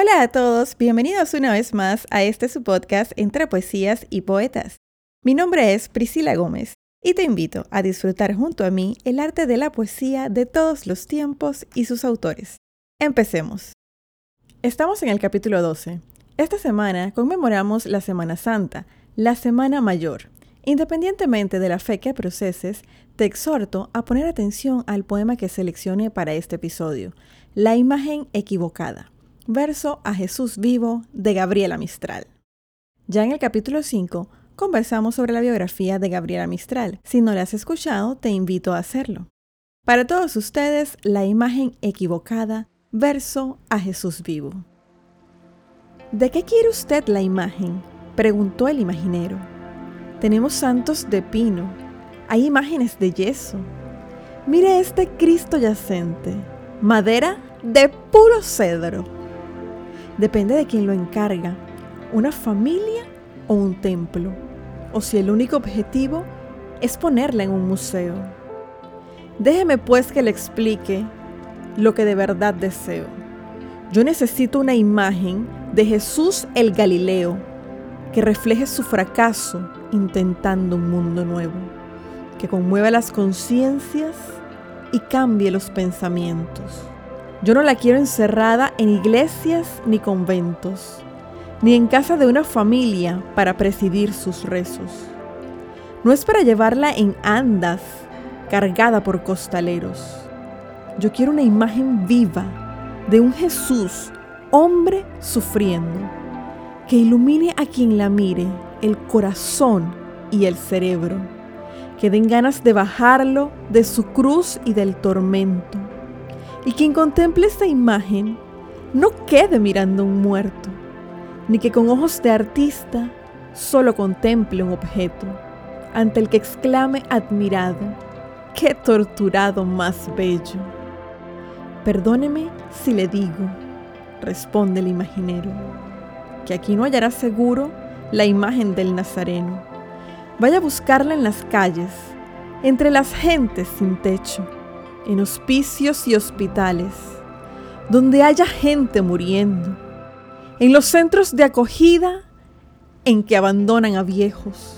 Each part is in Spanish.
Hola a todos, bienvenidos una vez más a este su podcast entre poesías y poetas. Mi nombre es Priscila Gómez y te invito a disfrutar junto a mí el arte de la poesía de todos los tiempos y sus autores. Empecemos. Estamos en el capítulo 12. Esta semana conmemoramos la Semana Santa, la Semana Mayor. Independientemente de la fe que proceses, te exhorto a poner atención al poema que seleccioné para este episodio, La imagen equivocada verso a Jesús vivo de Gabriela Mistral. Ya en el capítulo 5 conversamos sobre la biografía de Gabriela Mistral. Si no la has escuchado, te invito a hacerlo. Para todos ustedes, la imagen equivocada, verso a Jesús vivo. ¿De qué quiere usted la imagen? preguntó el imaginero. Tenemos santos de pino, hay imágenes de yeso. Mire este Cristo yacente, madera de puro cedro depende de quién lo encarga, una familia o un templo, o si el único objetivo es ponerla en un museo. Déjeme pues que le explique lo que de verdad deseo. Yo necesito una imagen de Jesús el Galileo que refleje su fracaso intentando un mundo nuevo, que conmueva las conciencias y cambie los pensamientos. Yo no la quiero encerrada en iglesias ni conventos, ni en casa de una familia para presidir sus rezos. No es para llevarla en andas, cargada por costaleros. Yo quiero una imagen viva de un Jesús, hombre sufriendo, que ilumine a quien la mire el corazón y el cerebro, que den ganas de bajarlo de su cruz y del tormento y quien contemple esta imagen no quede mirando un muerto, ni que con ojos de artista solo contemple un objeto, ante el que exclame admirado, qué torturado más bello. Perdóneme si le digo, responde el imaginero, que aquí no hallará seguro la imagen del Nazareno. Vaya a buscarla en las calles, entre las gentes sin techo en hospicios y hospitales, donde haya gente muriendo, en los centros de acogida en que abandonan a viejos,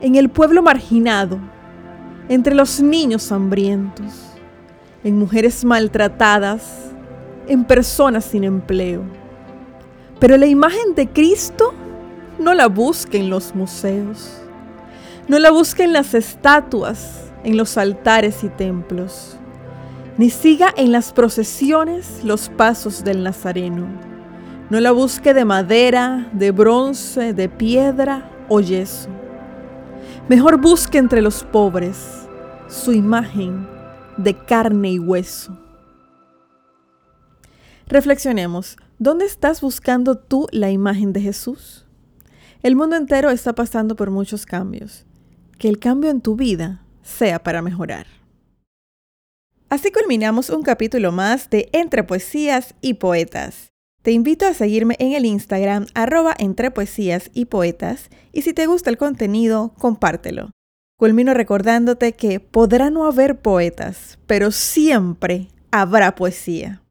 en el pueblo marginado, entre los niños hambrientos, en mujeres maltratadas, en personas sin empleo. Pero la imagen de Cristo no la busque en los museos, no la busque en las estatuas, en los altares y templos ni siga en las procesiones los pasos del Nazareno. No la busque de madera, de bronce, de piedra o yeso. Mejor busque entre los pobres su imagen de carne y hueso. Reflexionemos, ¿dónde estás buscando tú la imagen de Jesús? El mundo entero está pasando por muchos cambios. Que el cambio en tu vida sea para mejorar. Así culminamos un capítulo más de Entre Poesías y Poetas. Te invito a seguirme en el Instagram arroba entre poesías y poetas y si te gusta el contenido, compártelo. Culmino recordándote que podrá no haber poetas, pero siempre habrá poesía.